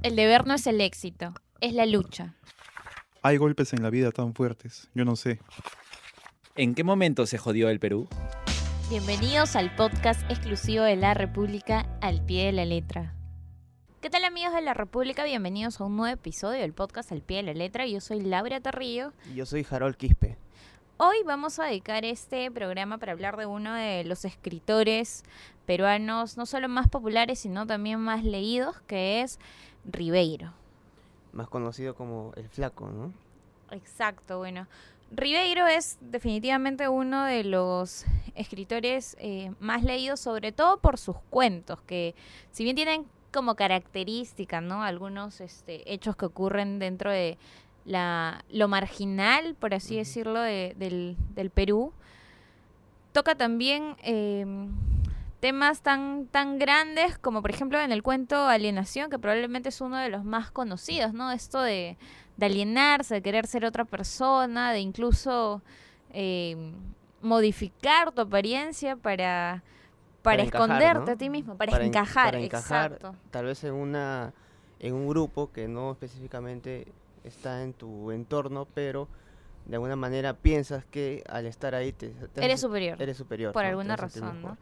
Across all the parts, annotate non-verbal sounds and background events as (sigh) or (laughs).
El deber no es el éxito, es la lucha. Hay golpes en la vida tan fuertes, yo no sé. ¿En qué momento se jodió el Perú? Bienvenidos al podcast exclusivo de la República al pie de la letra. ¿Qué tal amigos de la República? Bienvenidos a un nuevo episodio del podcast al pie de la letra. Yo soy Laura Tarrillo. Y yo soy Harold Quispe. Hoy vamos a dedicar este programa para hablar de uno de los escritores peruanos, no solo más populares, sino también más leídos, que es Ribeiro. Más conocido como El Flaco, ¿no? Exacto, bueno. Ribeiro es definitivamente uno de los escritores eh, más leídos, sobre todo por sus cuentos, que si bien tienen como característica, ¿no? Algunos este, hechos que ocurren dentro de la, lo marginal, por así decirlo, de, del, del, Perú. Toca también eh, temas tan, tan grandes como, por ejemplo, en el cuento Alienación, que probablemente es uno de los más conocidos, ¿no? Esto de, de alienarse, de querer ser otra persona, de incluso eh, modificar tu apariencia para para, esconderte a ti mismo, para, encajar, exacto. tal vez en una en un grupo que no específicamente está en tu entorno, pero de alguna manera piensas que al estar ahí te, eres superior. Eres superior. Por alguna razón, ¿no?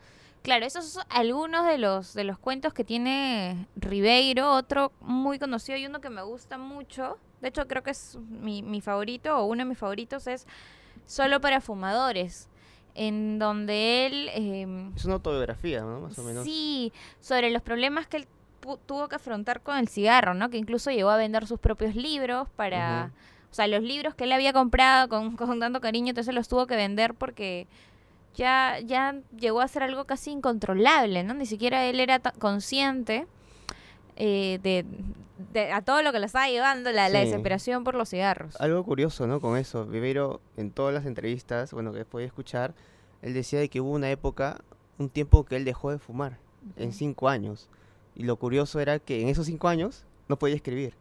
Claro, esos son algunos de los de los cuentos que tiene Ribeiro, otro muy conocido y uno que me gusta mucho. De hecho, creo que es mi, mi favorito o uno de mis favoritos es Solo para fumadores en donde él... Eh, es una autobiografía, ¿no? Más o menos. Sí, sobre los problemas que él tuvo que afrontar con el cigarro, ¿no? Que incluso llegó a vender sus propios libros para... O sea, los libros que él había comprado con, (laughs) con tanto cariño, entonces los tuvo que vender porque ya, ya llegó a ser algo casi incontrolable, ¿no? Ni siquiera él era consciente eh, de, a todo lo que le estaba llevando la, la, desesperación por los cigarros. Algo curioso, ¿no? Con eso, Viveiro en todas las entrevistas, bueno, que podía escuchar, él decía de que hubo una época, un tiempo que él dejó de fumar, en cinco años. Y lo curioso era que en esos cinco años no podía escribir.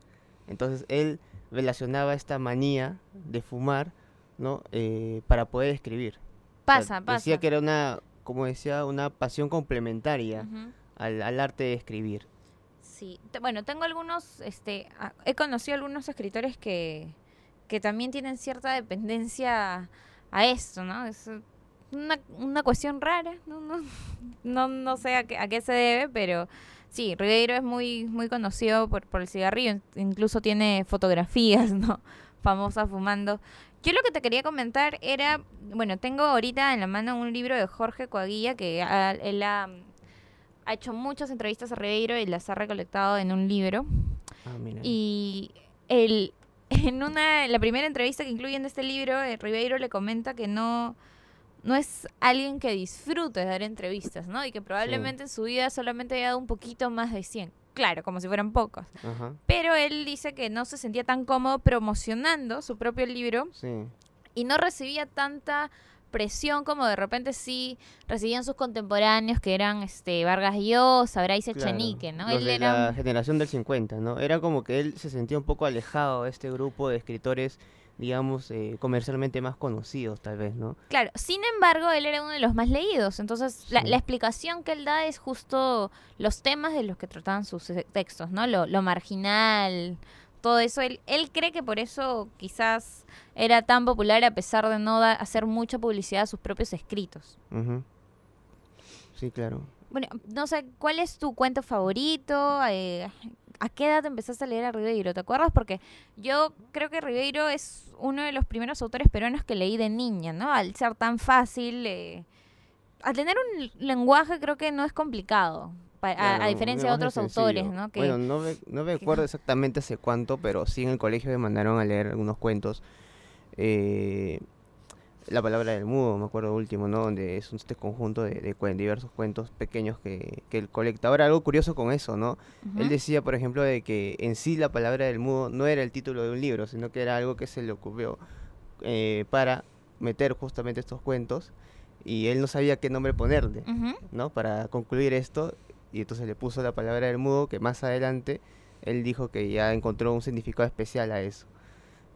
Entonces él relacionaba esta manía de fumar, ¿no? Eh, para poder escribir. Pasa, pasa. Decía que era una, como decía, una pasión complementaria al, al arte de escribir. Sí, bueno, tengo algunos, este, he conocido algunos escritores que, que también tienen cierta dependencia a esto, ¿no? Es una, una cuestión rara, no, no, no, no sé a qué, a qué se debe, pero sí, Ribeiro es muy, muy conocido por, por el cigarrillo, incluso tiene fotografías, (laughs) ¿no? Famosas fumando. Yo lo que te quería comentar era, bueno, tengo ahorita en la mano un libro de Jorge Coaguilla que él ha ha hecho muchas entrevistas a Ribeiro y las ha recolectado en un libro. Ah, y el, (laughs) en una, la primera entrevista que incluye en este libro, eh, Ribeiro le comenta que no, no es alguien que disfrute de dar entrevistas, ¿no? Y que probablemente en su vida solamente haya dado un poquito más de 100. Claro, como si fueran pocos. Pero él dice que no se sentía tan cómodo promocionando su propio libro y no recibía tanta presión como de repente sí recibían sus contemporáneos que eran este Vargas Llosa, Bryce Echenique, ¿no? él era la generación del 50, ¿no? Era como que él se sentía un poco alejado de este grupo de escritores digamos, eh, comercialmente más conocidos, tal vez, ¿no? Claro, sin embargo, él era uno de los más leídos, entonces la, explicación que él da es justo los temas de los que trataban sus textos, ¿no? Lo, lo marginal, todo eso. Él, él cree que por eso quizás era tan popular a pesar de no hacer mucha publicidad a sus propios escritos. Sí, claro. Bueno, no sé, ¿cuál es tu cuento favorito? Eh, ¿A qué edad empezaste a leer a Ribeiro? ¿Te acuerdas? Porque yo creo que Ribeiro es uno de los primeros autores peruanos que leí de niña, ¿no? Al ser tan fácil, eh, al tener un lenguaje creo que no es complicado a, diferencia de otros autores, ¿no? bueno, no me, no me acuerdo exactamente hace cuánto, pero sí en el colegio me mandaron a leer algunos cuentos. Eh, la palabra del mudo, me acuerdo último, ¿no? Donde es este conjunto de, de diversos cuentos pequeños que, que él colecta. Ahora, algo curioso con eso, ¿no? Él decía, por ejemplo, de que en sí la palabra del mudo no era el título de un libro, sino que era algo que se le ocurrió eh, para meter justamente estos cuentos y él no sabía qué nombre ponerle, ¿no? Para concluir esto y entonces le puso la palabra del mudo que más adelante él dijo que ya encontró un significado especial a eso.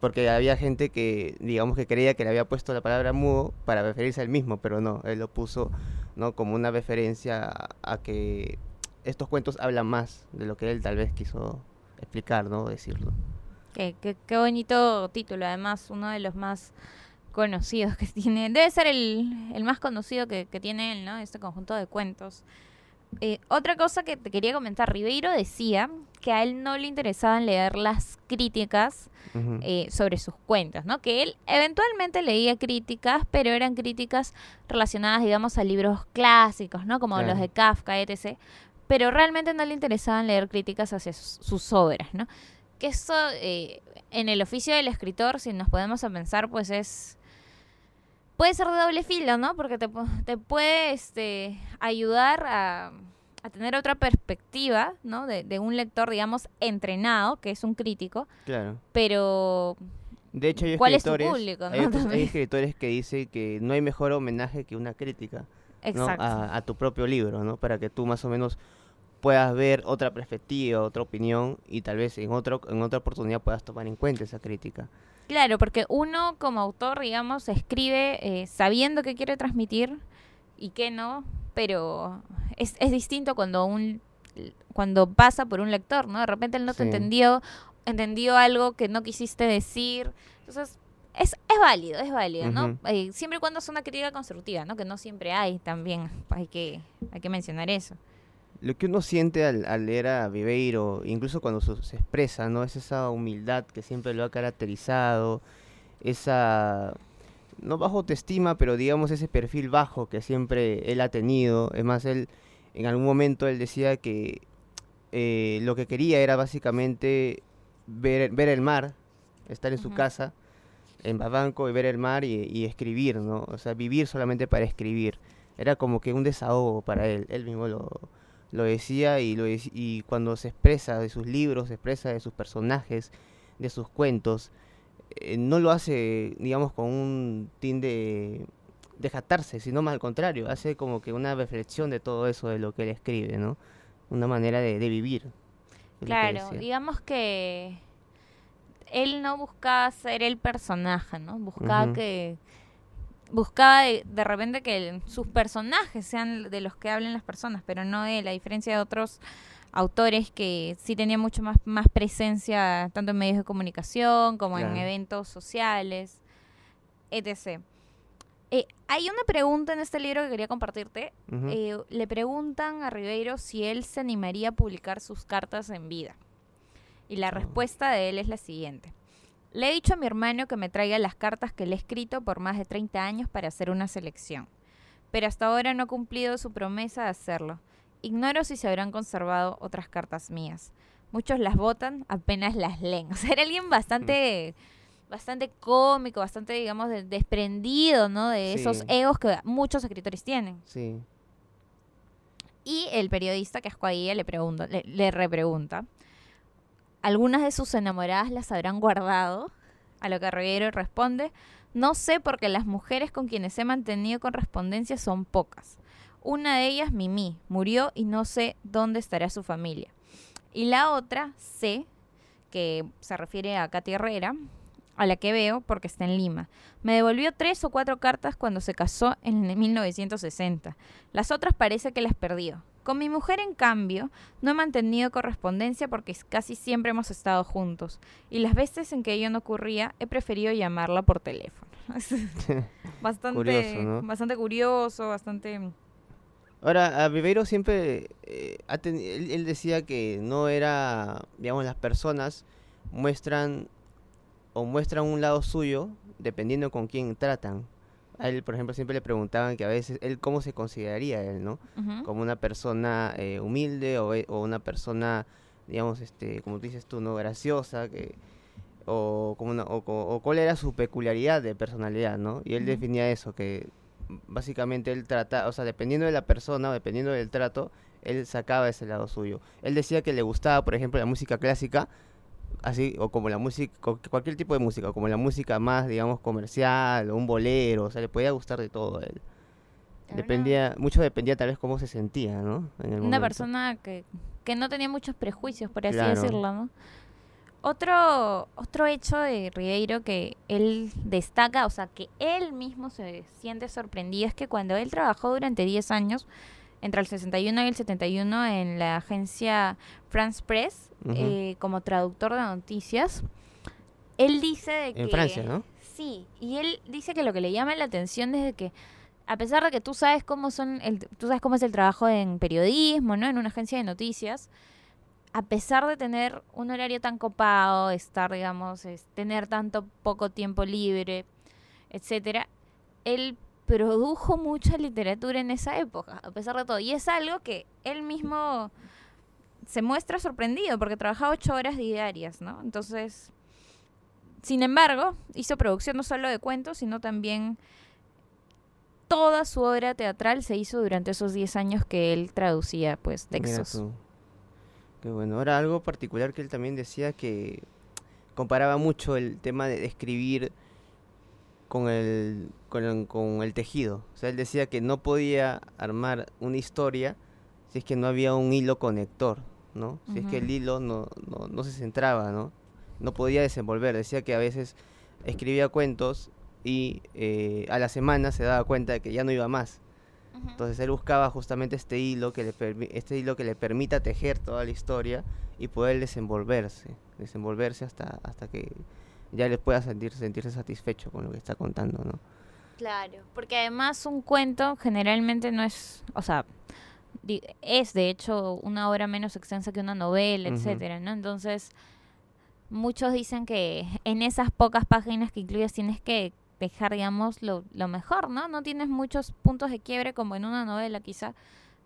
Porque había gente que, digamos, que creía que le había puesto la palabra mudo para referirse al mismo, pero no, él lo puso ¿no? como una referencia a, que estos cuentos hablan más de lo que él tal vez quiso explicar, ¿no? Decirlo. Qué, qué- qué bonito título, además, uno de los más conocidos que (laughs) tiene. Debe ser el, el más conocido que, que tiene él, ¿no? Este conjunto de cuentos. Eh, otra cosa que te quería comentar, Ribeiro decía que a él no le interesaban leer las críticas eh, sobre sus cuentos, ¿no? Que él eventualmente leía críticas, pero eran críticas relacionadas, digamos, a libros clásicos, ¿no? Como Claro. los de Kafka, etc. Pero realmente no le interesaban leer críticas hacia sus, sus obras, ¿no? Que eso, eh, en el oficio del escritor, si nos podemos a pensar, pues es... Puede ser de doble filo, ¿no? Porque te, te puede este, ayudar a, a tener otra perspectiva, ¿no? De, de un lector, digamos, entrenado, que es un crítico, Claro. pero De hecho, hay ¿Cuál es tu escritores, público, hay, no? otros- hay escritores que dicen que no hay mejor homenaje que una crítica ¿no? a tu propio libro, ¿no? Para que tú más o menos puedas ver otra perspectiva, otra opinión y tal vez en otro en otra oportunidad puedas tomar en cuenta esa crítica. Claro, porque uno como autor, digamos, escribe eh, sabiendo qué quiere transmitir y qué no, pero es, es distinto cuando un cuando pasa por un lector, ¿no? De repente él no te entendió, entendió algo que no quisiste decir. Entonces, es, es válido, es válido, ¿no? Eh, siempre y cuando es una crítica constructiva, ¿no? Que no siempre hay también, hay que, hay que mencionar eso. Lo que uno siente al, al leer a Viveiro, incluso cuando se expresa, ¿no? Es esa humildad que siempre lo ha caracterizado, esa, no bajo autoestima, pero digamos ese perfil bajo que siempre él ha tenido. Es más, él, en algún momento él decía que eh, lo que quería era básicamente ver, ver el mar, estar en su casa, en Babanco, y ver el mar y, y escribir, ¿no? O sea, vivir solamente para escribir. Era como que un desahogo para él, él mismo lo, lo decía y, lo y cuando se expresa de sus libros, se expresa de sus personajes, de sus cuentos, eh, no lo hace, digamos, con un tin de, de jactarse, sino más al contrario, hace como que una reflexión de todo eso de lo que él escribe, ¿no? Una manera de, de vivir. que Claro, digamos que él no buscaba ser el personaje, ¿no? Buscaba que buscaba de, de repente que el- sus personajes sean de los que hablen las personas, pero no él, a diferencia de otros autores que sí tenían mucho más, más presencia tanto en medios de comunicación como en eventos sociales, etc. Eh, hay una pregunta en este libro que quería compartirte. Eh, le preguntan a Ribeiro si él se animaría a publicar sus cartas en vida. Y la Oh. respuesta de él es la siguiente. Le he dicho a mi hermano que me traiga las cartas que le he escrito por más de 30 años para hacer una selección. Pero hasta ahora no ha cumplido su promesa de hacerlo. Ignoro si se habrán conservado otras cartas mías. Muchos las votan, apenas las leen. (laughs) O sea, era alguien bastante, bastante cómico, bastante, digamos, de- desprendido, ¿no? De esos egos que muchos escritores tienen. Sí. Y el periodista que Coaguilla le pregunta, le, le repregunta, ¿algunas de sus enamoradas las habrán guardado? A lo que Reguero responde, no sé porque las mujeres con quienes he mantenido correspondencia son pocas. Una de ellas, Mimi, murió y no sé dónde estará su familia. Y la otra, sé, que se refiere a Katy Herrera, a la que veo porque está en Lima. Me devolvió tres o cuatro cartas cuando se casó en 1960. Las otras parece que las perdió. Con mi mujer, en cambio, no he mantenido correspondencia porque casi siempre hemos estado juntos. Y las veces en que ello no ocurría, he preferido llamarla por teléfono. (laughs) (laughs) bastante Curioso, ¿no? bastante curioso, bastante... Ahora, a Viveiro siempre, eh, él, él decía que no era, digamos, las personas muestran o muestran un lado suyo dependiendo con quién tratan. A él, por ejemplo, siempre le preguntaban que a veces él cómo se consideraría él, ¿no? Como una persona eh, humilde o, e- o una persona, digamos, este, como tú dices tú, ¿no? Graciosa, que o como una, o, o cuál era su peculiaridad de personalidad, ¿no? Y él definía eso, que básicamente él trata, o sea, dependiendo de la persona o dependiendo del trato, él sacaba ese lado suyo. Él decía que le gustaba, por ejemplo, la música clásica, así, o como la música, cualquier tipo de música, como la música más, digamos, comercial, o un bolero, o sea, le podía gustar de todo a él. Dependía, mucho dependía tal vez cómo se sentía, ¿no? En el Una persona que, que no tenía muchos prejuicios, por así Claro. decirlo, ¿no? Otro, otro hecho de Ribeiro que él destaca, o sea, que él mismo se siente sorprendido, es que cuando él trabajó durante 10 años entre el 61 y el 71 en la agencia France Press eh, como traductor de noticias. Él dice de que... En Francia, ¿no? Sí, y él dice que lo que le llama la atención es de que a pesar de que tú sabes cómo son el, tú sabes cómo es el trabajo en periodismo, ¿no? En una agencia de noticias, a pesar de tener un horario tan copado, estar, digamos, es- tener tanto poco tiempo libre, etcétera, él produjo mucha literatura en esa época, a pesar de todo. Y es algo que él mismo se muestra sorprendido porque trabajaba ocho horas diarias, ¿no? Entonces, sin embargo, hizo producción no solo de cuentos, sino también toda su obra teatral se hizo durante esos 10 años que él traducía, pues, textos. Qué bueno. Ahora algo particular que él también decía que comparaba mucho el tema de escribir con el, con el, con el tejido. O sea, él decía que no podía armar una historia si es que no había un hilo conector, ¿no? Si es que el hilo no, no, no se centraba, ¿no? No podía desenvolver. Decía que a veces escribía cuentos y eh, a la semana se daba cuenta de que ya no iba más. Entonces él buscaba justamente este hilo que le este hilo que le permita tejer toda la historia y poder desenvolverse, desenvolverse hasta hasta que ya le pueda sentir sentirse satisfecho con lo que está contando, ¿no? Claro, porque además un cuento generalmente no es, o sea, es de hecho una obra menos extensa que una novela, etcétera, ¿no? Entonces, muchos dicen que en esas pocas páginas que incluyes tienes que dejar, digamos, lo, lo mejor, ¿no? No tienes muchos puntos de quiebre como en una novela quizá,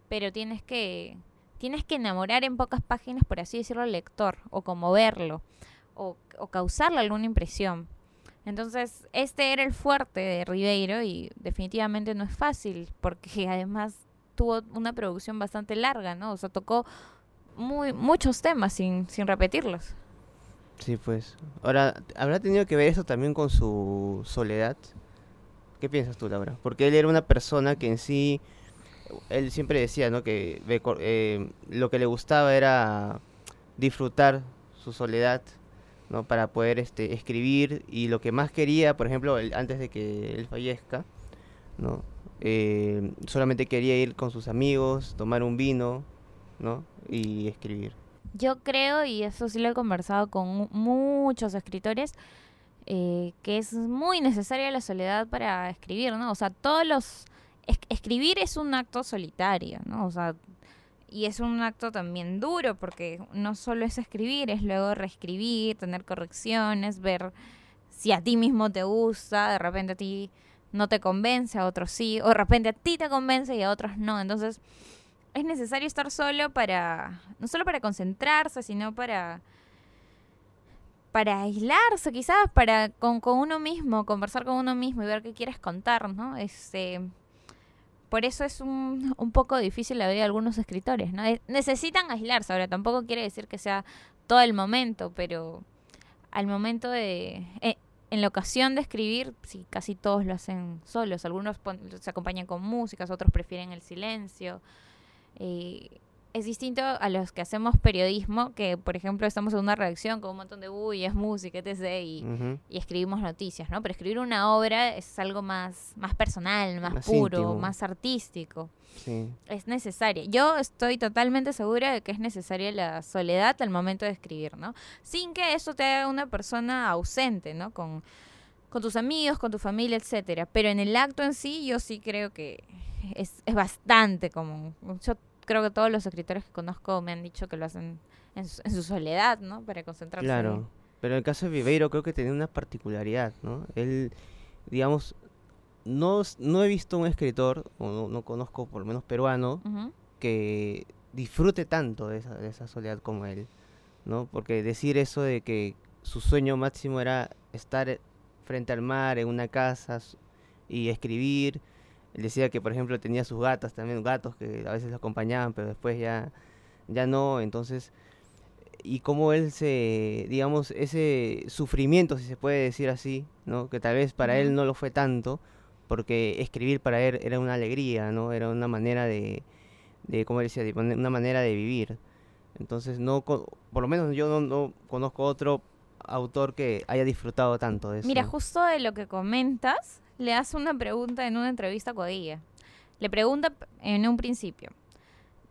pero tienes que tienes que enamorar en pocas páginas, por así decirlo, al lector, o conmoverlo, o, o causarle alguna impresión. Entonces, este era el fuerte de Ribeiro y definitivamente no es fácil, porque (laughs) además tuvo una producción bastante larga, ¿no? O sea, tocó muy, muchos temas sin, sin repetirlos. Sí, pues. Ahora, ¿habrá tenido que ver eso también con su soledad? ¿Qué piensas tú, Laura? Porque él era una persona que en sí, él siempre decía, ¿no? Que eh, lo que le gustaba era disfrutar su soledad, ¿no? Para poder este, escribir y lo que más quería, por ejemplo, él- antes de que él fallezca, ¿no? Eh, solamente quería ir con sus amigos, tomar un vino, ¿no? Y escribir. Yo creo, y eso sí lo he conversado con mu- muchos escritores, eh, que es muy necesaria la soledad para escribir, ¿no? O sea, todos los... es- escribir es un acto solitario, ¿no? O sea, y es un acto también duro porque no solo es escribir, es luego reescribir, tener correcciones, ver si a ti mismo te gusta, de repente a ti no te convence, a otros sí, o de repente a ti te convence y a otros no. Entonces, es necesario estar solo para, no solo para concentrarse, sino para, para aislarse quizás, para con, con uno mismo, conversar con uno mismo y ver qué quieres contar, ¿no? Este, por eso es un, un poco difícil la vida de algunos escritores, ¿no? Necesitan aislarse, ahora tampoco quiere decir que sea todo el momento, pero al momento de... eh, en la ocasión de escribir, sí, casi todos lo hacen solos. Algunos se acompañan con músicas, otros prefieren el silencio. Eh, es distinto a los que hacemos periodismo, que por ejemplo estamos en una redacción con un montón de bullas, música, etc. Y, y escribimos noticias, ¿no? Pero escribir una obra es algo más, más personal, más, Más puro, íntimo. más artístico. Sí. Es necesaria. Yo estoy totalmente segura de que es necesaria la soledad al momento de escribir, ¿no? Sin que eso te haga una persona ausente, ¿no? Con, con tus amigos, con tu familia, etcétera. Pero en el acto en sí, yo sí creo que es, es bastante común. Yo creo que todos los escritores que conozco me han dicho que lo hacen en su, en su soledad, ¿no? Para concentrarse. Claro, pero en el caso de Viveiro creo que tenía una particularidad, ¿no? Él, digamos, no, no he visto un escritor, o no, no conozco por lo menos peruano, que disfrute tanto de esa, de esa soledad como él, ¿no? Porque decir eso de que su sueño máximo era estar frente al mar, en una casa, y escribir. Él decía que, por ejemplo, tenía sus gatas también, gatos que a veces lo acompañaban, pero después ya, ya no. Entonces, y cómo él se, digamos, ese sufrimiento, si se puede decir así, ¿no? Que tal vez para él no lo fue tanto, porque escribir para él era una alegría, ¿no? Era una manera de, de ¿cómo decía? De una manera de vivir. Entonces, no, por lo menos yo no, no conozco otro autor que haya disfrutado tanto de eso. Mira, justo de lo que comentas, le hace una pregunta en una entrevista a Codilla. Le pregunta en un principio,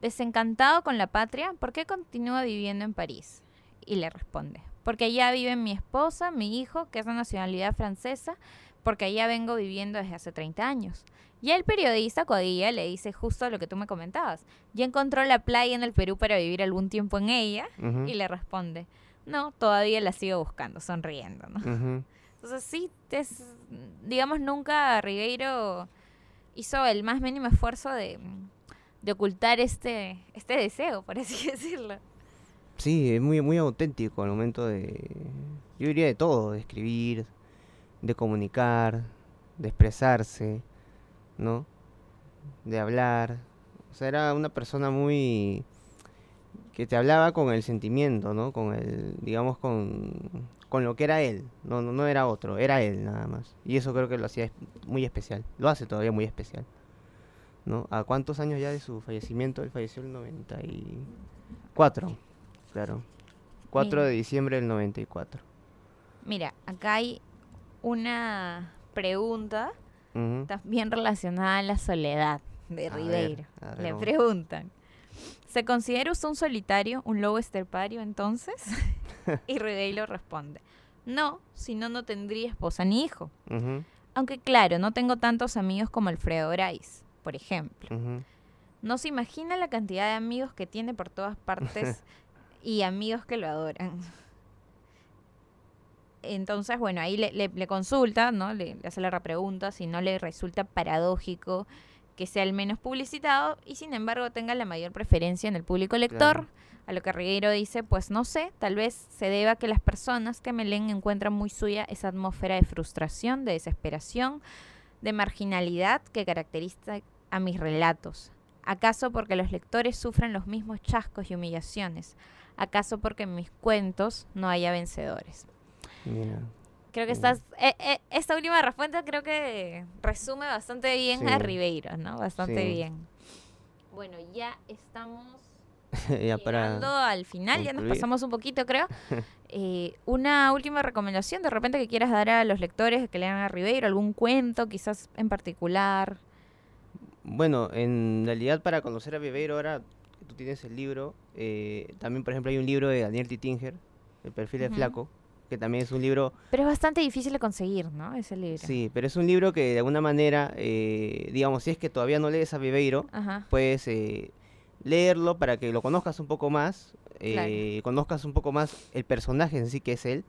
Desencantado con la patria, ¿por qué continúa viviendo en París? Y le responde, porque allá viven mi esposa, mi hijo, que es de nacionalidad francesa, porque allá vengo viviendo desde hace 30 años. Y el periodista Codilla le dice justo lo que tú me comentabas. Ya encontró la playa en el Perú para vivir algún tiempo en ella y le responde, no, todavía la sigo buscando, sonriendo, ¿no? Entonces sí, es, digamos, nunca Ribeiro hizo el más mínimo esfuerzo de, de ocultar este, este deseo, por así (laughs) decirlo. Sí, es muy, muy auténtico al momento de, yo diría de todo, de escribir, de comunicar, de expresarse, ¿no? De hablar. O sea, era una persona muy que te hablaba con el sentimiento, ¿no? Con el, digamos, con, con lo que era él. No, no, no era otro, era él nada más. Y eso creo que lo hacía muy especial. Lo hace todavía muy especial. ¿No? ¿A cuántos años ya de su fallecimiento? Él falleció el 94. Claro. 4 Mira. de diciembre del 94. Mira, acá hay una pregunta Ujú. también relacionada a la soledad de A Ribeiro. ver, Le preguntan, ¿se considera usted un solitario, un lobo estepario entonces? (laughs) y Ribeiro responde, no, si no, no tendría esposa ni hijo. Aunque claro, no tengo tantos amigos como Alfredo Bryce, por ejemplo. No se imagina la cantidad de amigos que tiene por todas partes (laughs) y amigos que lo adoran. Entonces, bueno, ahí le, le- le consulta, ¿no? Le, le hace la repregunta si no le resulta paradójico que sea el menos publicitado y sin embargo tenga la mayor preferencia en el público lector. Claro. A lo que Rigueiro dice, pues no sé, tal vez se deba a que las personas que me leen encuentran muy suya esa atmósfera de frustración, de desesperación, de marginalidad que caracteriza a mis relatos. ¿Acaso porque los lectores sufren los mismos chascos y humillaciones? ¿Acaso porque en mis cuentos no haya vencedores? Creo que estás, eh, eh, esta última respuesta creo que resume bastante bien a. Ribeiro, ¿no? Bastante Sí. bien. Bueno, ya estamos (laughs) ya para llegando al final, ya nos pasamos un poquito, creo. (laughs) Eh, una última recomendación, de repente que quieras dar a los lectores que lean a Ribeiro, algún cuento, quizás en particular. Bueno, en realidad para conocer a Bebeiro ahora que tú tienes el libro, eh, también por ejemplo hay un libro de Daniel Titinger, El perfil Ujú. flaco, que también es un libro, Pero es bastante difícil de conseguir, ¿no? Ese libro. sí, pero es un libro que de alguna manera, eh, digamos, si es que todavía no lees a Bebeiro, Ajá. puedes eh, leerlo para que lo conozcas un poco más, eh, conozcas un poco más el personaje en sí que es él,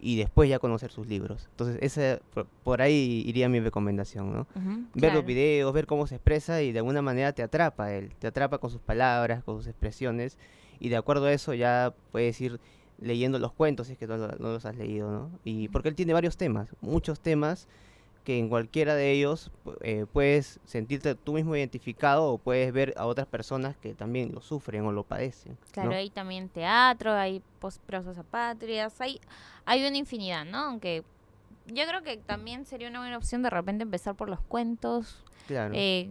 y después ya conocer sus libros. Entonces, esa, por, por ahí iría mi recomendación, ¿no? Ujú, ver los claro. videos, ver cómo se expresa y de alguna manera te atrapa él, te atrapa con sus palabras, con sus expresiones y de acuerdo a eso ya puedes ir leyendo los cuentos si es que no, no los has leído, ¿no? Y porque él tiene varios temas, muchos temas que en cualquiera de ellos eh, puedes sentirte tú mismo identificado o puedes ver a otras personas que también lo sufren o lo padecen. Claro, ¿no? hay también teatro, hay postprosas apatrias, hay, hay una infinidad, ¿no? Aunque yo creo que también sería una buena opción de repente empezar por los cuentos. Claro. Eh,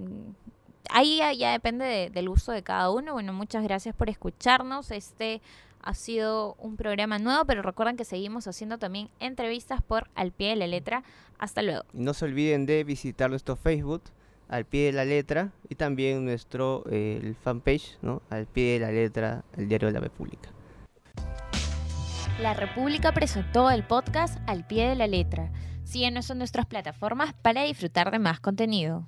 ahí ya, ya depende de- del uso de cada uno. Bueno, muchas gracias por escucharnos. Este ha sido un programa nuevo, pero recuerden que seguimos haciendo también entrevistas por Al Pie de la Letra. Hasta luego. Y no se olviden de visitar nuestro Facebook al pie de la letra y también nuestro eh, el fanpage, ¿no? Al pie de la letra, el diario de la República. La República presentó el podcast Al Pie de la Letra. Síguenos en nuestras plataformas para disfrutar de más contenido.